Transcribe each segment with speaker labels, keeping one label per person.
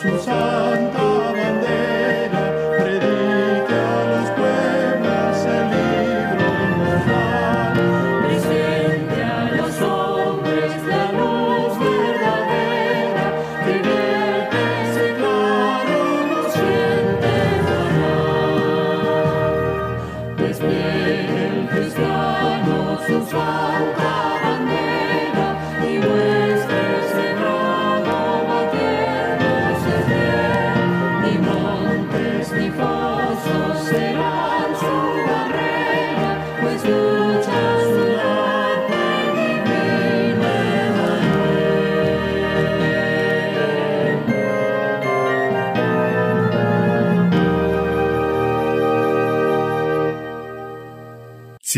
Speaker 1: sus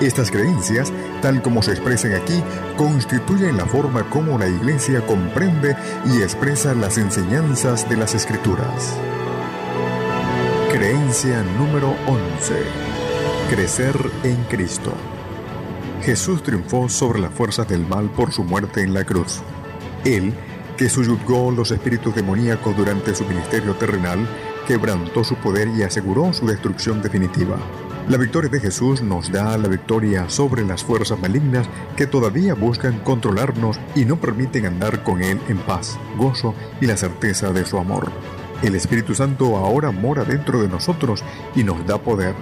Speaker 1: estas creencias, tal como se expresan aquí, constituyen la forma como la Iglesia comprende y expresa las enseñanzas de las Escrituras. Creencia número 11. Crecer en Cristo. Jesús triunfó sobre las fuerzas del mal por su muerte en la cruz. Él, que subyugó los espíritus demoníacos durante su ministerio terrenal, quebrantó su poder y aseguró su destrucción definitiva. La victoria de Jesús nos da la victoria sobre las fuerzas malignas que todavía buscan controlarnos y no permiten andar con Él en paz, gozo y la certeza de su amor. El Espíritu Santo ahora mora dentro de nosotros y nos da poder.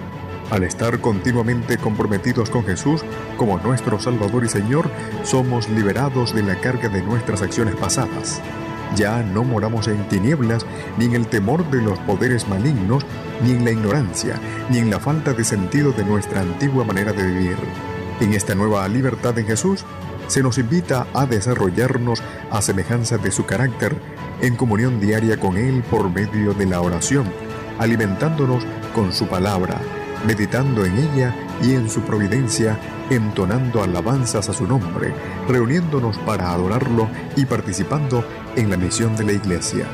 Speaker 1: Al estar continuamente comprometidos con Jesús como nuestro Salvador y Señor, somos liberados de la carga de nuestras acciones pasadas. Ya no moramos en tinieblas, ni en el temor de los poderes malignos, ni en la ignorancia, ni en la falta de sentido de nuestra antigua manera de vivir. En esta nueva libertad en Jesús, se nos invita a desarrollarnos a semejanza de su carácter, en comunión diaria con Él por medio de la oración, alimentándonos con su palabra, meditando en ella y en su providencia, entonando alabanzas a su nombre, reuniéndonos para adorarlo y participando en la misión de la Iglesia.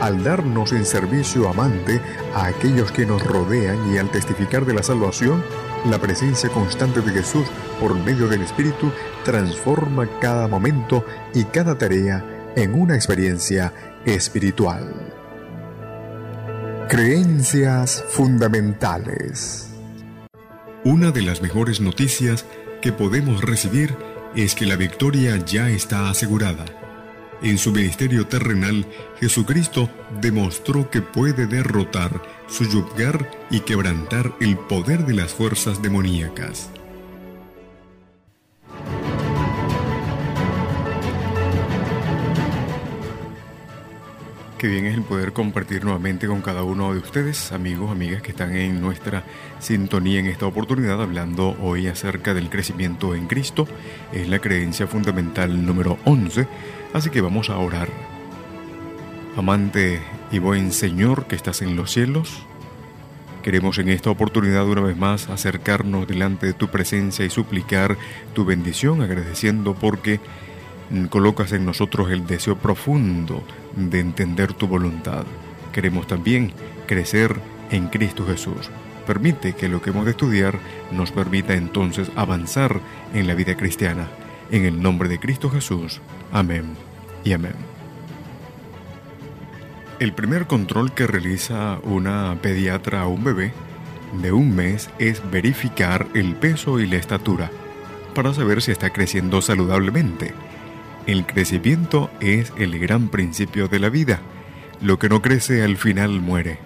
Speaker 1: Al darnos en servicio amante a aquellos que nos rodean y al testificar de la salvación, la presencia constante de Jesús por medio del Espíritu transforma cada momento y cada tarea en una experiencia espiritual. Creencias fundamentales. Una de las mejores noticias que podemos recibir es que la victoria ya está asegurada. En su ministerio terrenal, Jesucristo demostró que puede derrotar, subyugar y quebrantar el poder de las fuerzas demoníacas. Qué bien es el poder compartir nuevamente con cada uno de ustedes, amigos, amigas que están en nuestra sintonía en esta oportunidad, hablando hoy acerca del crecimiento en Cristo. Es la creencia fundamental número 11, así que vamos a orar. Amante y buen Señor que estás en los cielos, queremos en esta oportunidad una vez más acercarnos delante de tu presencia y suplicar tu bendición, agradeciendo porque colocas en nosotros el deseo profundo de entender tu voluntad. Queremos también crecer en Cristo Jesús. Permite que lo que hemos de estudiar nos permita entonces avanzar en la vida cristiana. En el nombre de Cristo Jesús. Amén y amén. El primer control que realiza una pediatra a un bebé de un mes es verificar el peso y la estatura para saber si está creciendo saludablemente el crecimiento es el gran principio de la vida. Lo que no crece al final muere.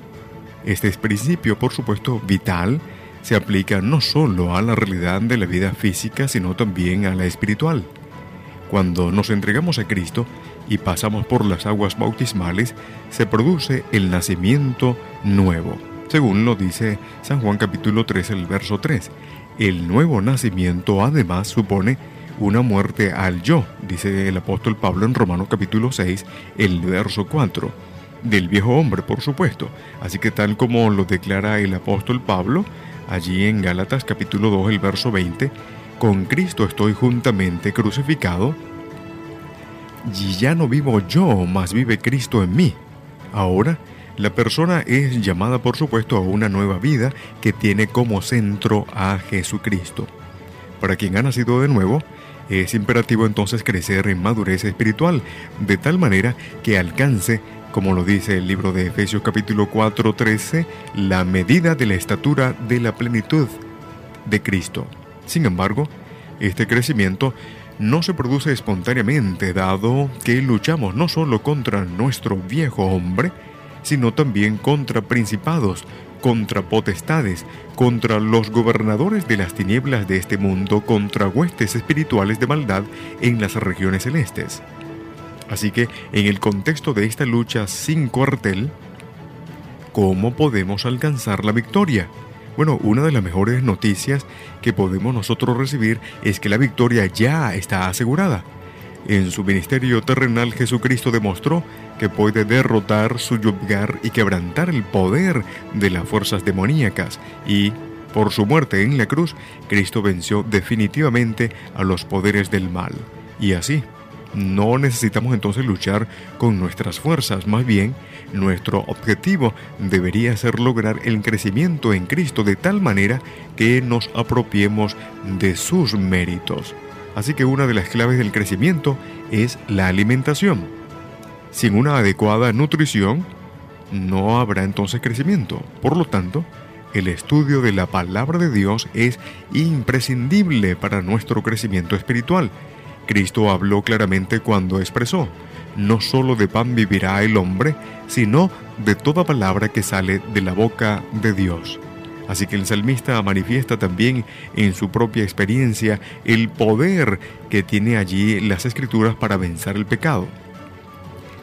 Speaker 1: Este principio, por supuesto, vital, se aplica no solo a la realidad de la vida física, sino también a la espiritual. Cuando nos entregamos a Cristo y pasamos por las aguas bautismales, se produce el nacimiento nuevo. Según lo dice San Juan capítulo 3, el verso 3. El nuevo nacimiento además supone una muerte al yo, dice el apóstol Pablo en Romanos capítulo 6, el verso 4, del viejo hombre, por supuesto. Así que tal como lo declara el apóstol Pablo, allí en Gálatas capítulo 2, el verso 20, con Cristo estoy juntamente crucificado, y ya no vivo yo, mas vive Cristo en mí. Ahora, la persona es llamada, por supuesto, a una nueva vida que tiene como centro a Jesucristo. Para quien ha nacido de nuevo, es imperativo entonces crecer en madurez espiritual, de tal manera que alcance, como lo dice el libro de Efesios capítulo 4, 13, la medida de la estatura de la plenitud de Cristo. Sin embargo, este crecimiento no se produce espontáneamente, dado que luchamos no solo contra nuestro viejo hombre, sino también contra principados, contra potestades, contra los gobernadores de las tinieblas de este mundo, contra huestes espirituales de maldad en las regiones celestes. Así que, en el contexto de esta lucha sin cuartel, ¿cómo podemos alcanzar la victoria? Bueno, una de las mejores noticias que podemos nosotros recibir es que la victoria ya está asegurada. En su ministerio terrenal Jesucristo demostró que puede derrotar, subyugar y quebrantar el poder de las fuerzas demoníacas y, por su muerte en la cruz, Cristo venció definitivamente a los poderes del mal. Y así, no necesitamos entonces luchar con nuestras fuerzas, más bien nuestro objetivo debería ser lograr el crecimiento en Cristo de tal manera que nos apropiemos de sus méritos. Así que una de las claves del crecimiento es la alimentación. Sin una adecuada nutrición, no habrá entonces crecimiento. Por lo tanto, el estudio de la palabra de Dios es imprescindible para nuestro crecimiento espiritual. Cristo habló claramente cuando expresó, no solo de pan vivirá el hombre, sino de toda palabra que sale de la boca de Dios. Así que el salmista manifiesta también en su propia experiencia el poder que tiene allí las escrituras para vencer el pecado.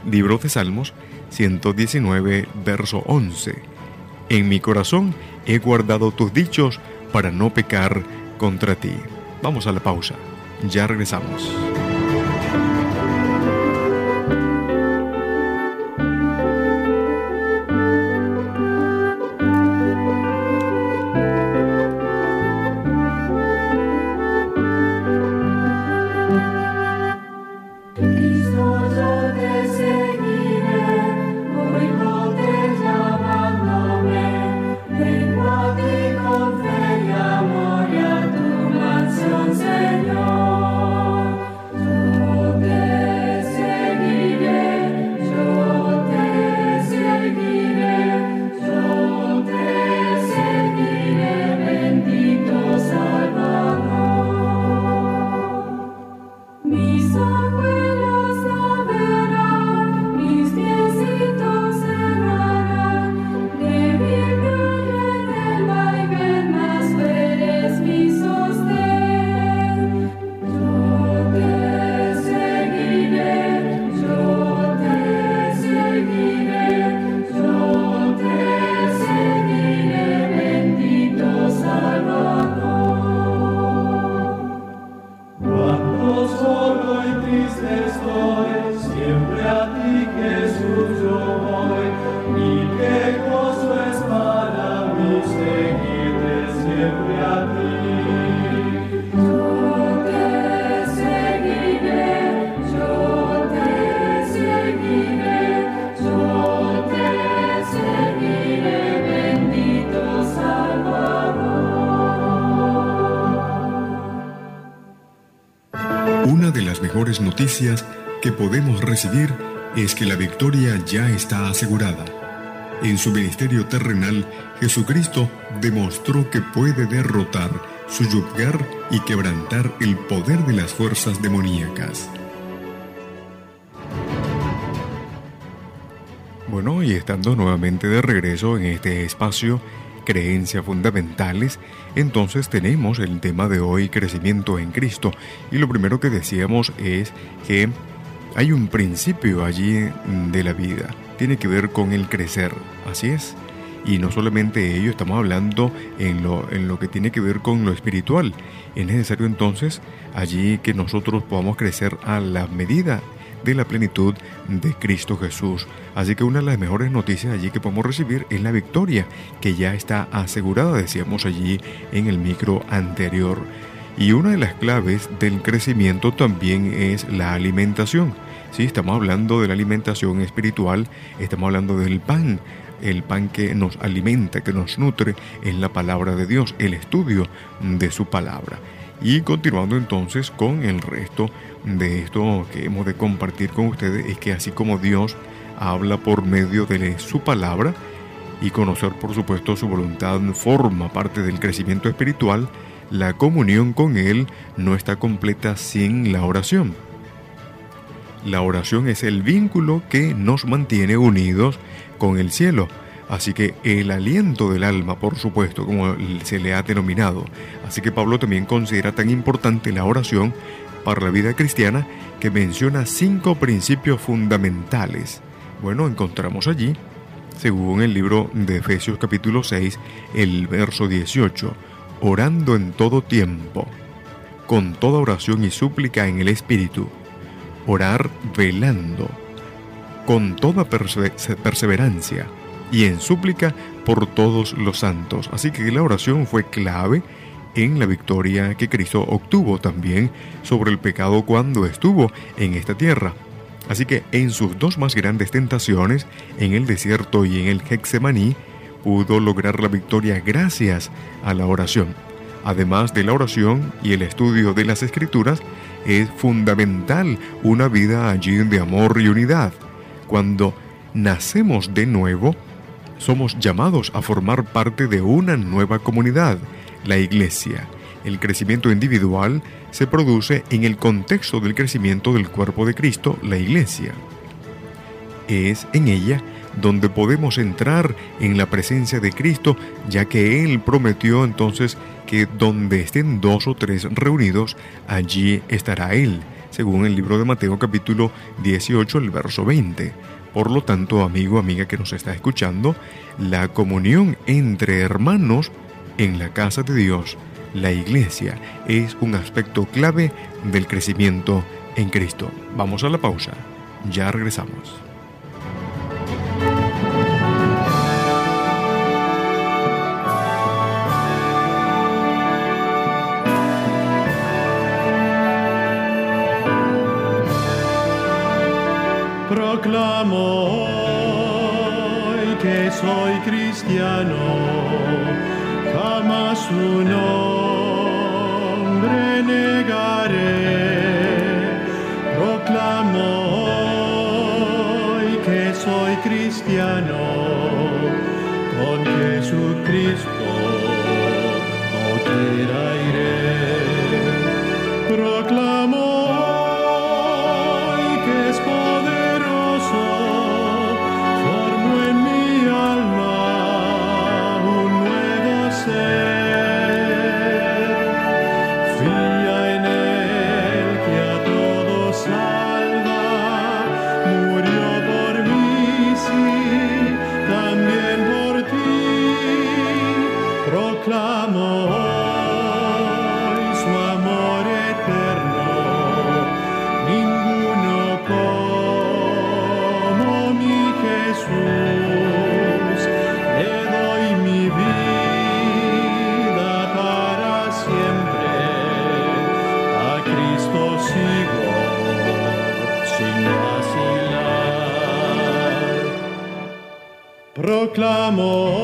Speaker 1: Libro de Salmos 119, verso 11. En mi corazón he guardado tus dichos para no pecar contra ti. Vamos a la pausa. Ya regresamos. Que podemos recibir es que la victoria ya está asegurada. En su ministerio terrenal, Jesucristo demostró que puede derrotar, subyugar y quebrantar el poder de las fuerzas demoníacas. Bueno, y estando nuevamente de regreso en este espacio, creencias fundamentales, entonces tenemos el tema de hoy, crecimiento en Cristo. Y lo primero que decíamos es que hay un principio allí de la vida, tiene que ver con el crecer, así es. Y no solamente ello, estamos hablando en lo, en lo que tiene que ver con lo espiritual. Es necesario entonces allí que nosotros podamos crecer a la medida de la plenitud de Cristo Jesús. Así que una de las mejores noticias allí que podemos recibir es la victoria, que ya está asegurada, decíamos allí en el micro anterior. Y una de las claves del crecimiento también es la alimentación. Si estamos hablando de la alimentación espiritual, estamos hablando del pan, el pan que nos alimenta, que nos nutre en la palabra de Dios, el estudio de su palabra. Y continuando entonces con el resto de esto que hemos de compartir con ustedes es que así como Dios habla por medio de su palabra y conocer por supuesto su voluntad forma parte del crecimiento espiritual, la comunión con Él no está completa sin la oración. La oración es el vínculo que nos mantiene unidos con el cielo. Así que el aliento del alma, por supuesto, como se le ha denominado. Así que Pablo también considera tan importante la oración para la vida cristiana que menciona cinco principios fundamentales. Bueno, encontramos allí, según el libro de Efesios capítulo 6, el verso 18, orando en todo tiempo, con toda oración y súplica en el Espíritu, orar velando, con toda perseverancia y en súplica por todos los santos. Así que la oración fue clave en la victoria que Cristo obtuvo también sobre el pecado cuando estuvo en esta tierra. Así que en sus dos más grandes tentaciones, en el desierto y en el Hexemaní, pudo lograr la victoria gracias a la oración. Además de la oración y el estudio de las escrituras, es fundamental una vida allí de amor y unidad. Cuando nacemos de nuevo, somos llamados a formar parte de una nueva comunidad, la iglesia. El crecimiento individual se produce en el contexto del crecimiento del cuerpo de Cristo, la iglesia. Es en ella donde podemos entrar en la presencia de Cristo, ya que Él prometió entonces que donde estén dos o tres reunidos, allí estará Él, según el libro de Mateo capítulo 18, el verso 20. Por lo tanto, amigo, amiga que nos está escuchando, la comunión entre hermanos en la casa de Dios, la iglesia, es un aspecto clave del crecimiento en Cristo. Vamos a la pausa. Ya regresamos.
Speaker 2: Proclamo hoy que soy cristiano jamás su nombre negaré. Proclamo que soy cristiano, proclamo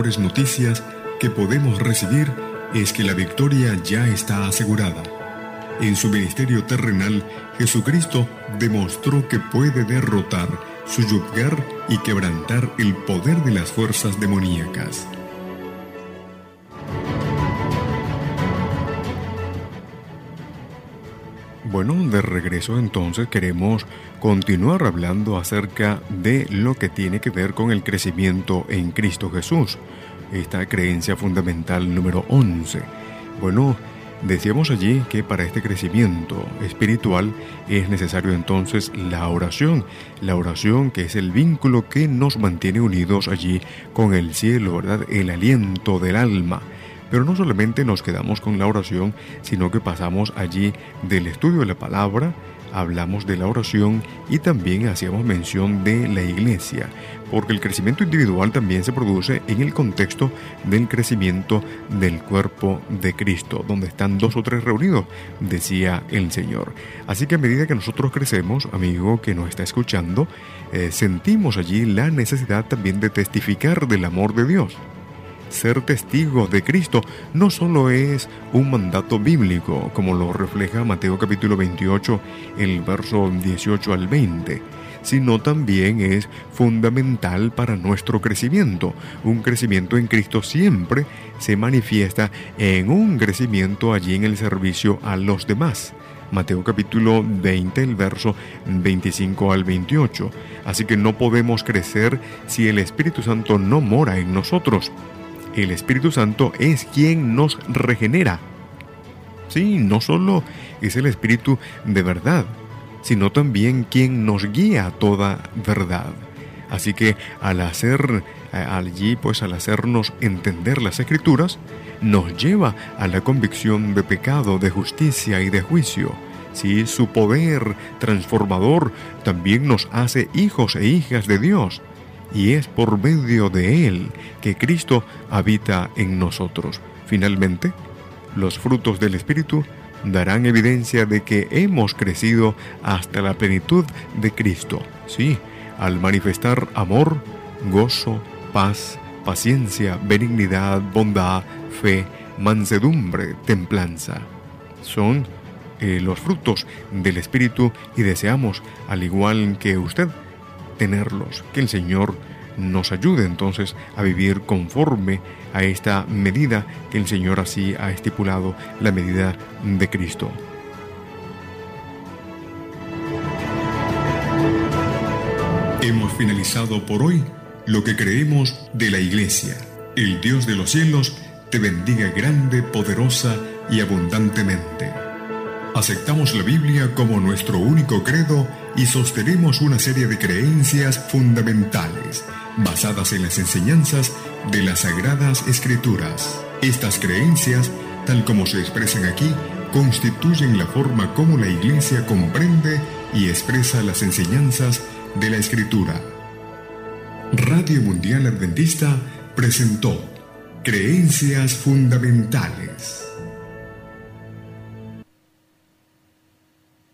Speaker 1: mejores noticias que podemos recibir es que la victoria ya está asegurada. En su ministerio terrenal, Jesucristo demostró que puede derrotar, subyugar y quebrantar el poder de las fuerzas demoníacas. Bueno, de regreso entonces queremos continuar hablando acerca de lo que tiene que ver con el crecimiento en Cristo Jesús. Esta creencia fundamental número 11. Bueno, decíamos allí que para este crecimiento espiritual es necesario entonces la oración. La oración que es el vínculo que nos mantiene unidos allí con el cielo, ¿verdad? El aliento del alma. Pero no solamente nos quedamos con la oración, sino que pasamos allí del estudio de la palabra, hablamos de la oración y también hacíamos mención de la iglesia, porque el crecimiento individual también se produce en el contexto del crecimiento del cuerpo de Cristo, donde están dos o tres reunidos, decía el Señor. Así que a medida que nosotros crecemos, amigo que nos está escuchando, eh, sentimos allí la necesidad también de testificar del amor de Dios ser testigo de Cristo no solo es un mandato bíblico, como lo refleja Mateo capítulo 28, el verso 18 al 20, sino también es fundamental para nuestro crecimiento. Un crecimiento en Cristo siempre se manifiesta en un crecimiento allí en el servicio a los demás. Mateo capítulo 20, el verso 25 al 28. Así que no podemos crecer si el Espíritu Santo no mora en nosotros. El Espíritu Santo es quien nos regenera. Sí, no solo es el Espíritu de verdad, sino también quien nos guía a toda verdad. Así que al hacer allí, pues al hacernos entender las escrituras, nos lleva a la convicción de pecado, de justicia y de juicio. Sí, su poder transformador también nos hace hijos e hijas de Dios y es por medio de Él que Cristo habita en nosotros. Finalmente, los frutos del Espíritu darán evidencia de que hemos crecido hasta la plenitud de Cristo. Sí, al manifestar amor, gozo, paz, paciencia, benignidad, bondad, fe, mansedumbre, templanza. Son eh, los frutos del Espíritu y deseamos, al igual que usted, tenerlos. Que el Señor nos ayude entonces a vivir conforme a esta medida que el Señor así ha estipulado, la medida de Cristo. Hemos finalizado por hoy lo que creemos de la Iglesia. El Dios de los cielos te bendiga grande, poderosa y abundantemente. Aceptamos la Biblia como nuestro único credo y sostenemos una serie de creencias fundamentales basadas en las enseñanzas de las Sagradas Escrituras. Estas creencias, tal como se expresan aquí, constituyen la forma como la Iglesia comprende y expresa las enseñanzas de la Escritura. Radio Mundial Adventista presentó Creencias Fundamentales.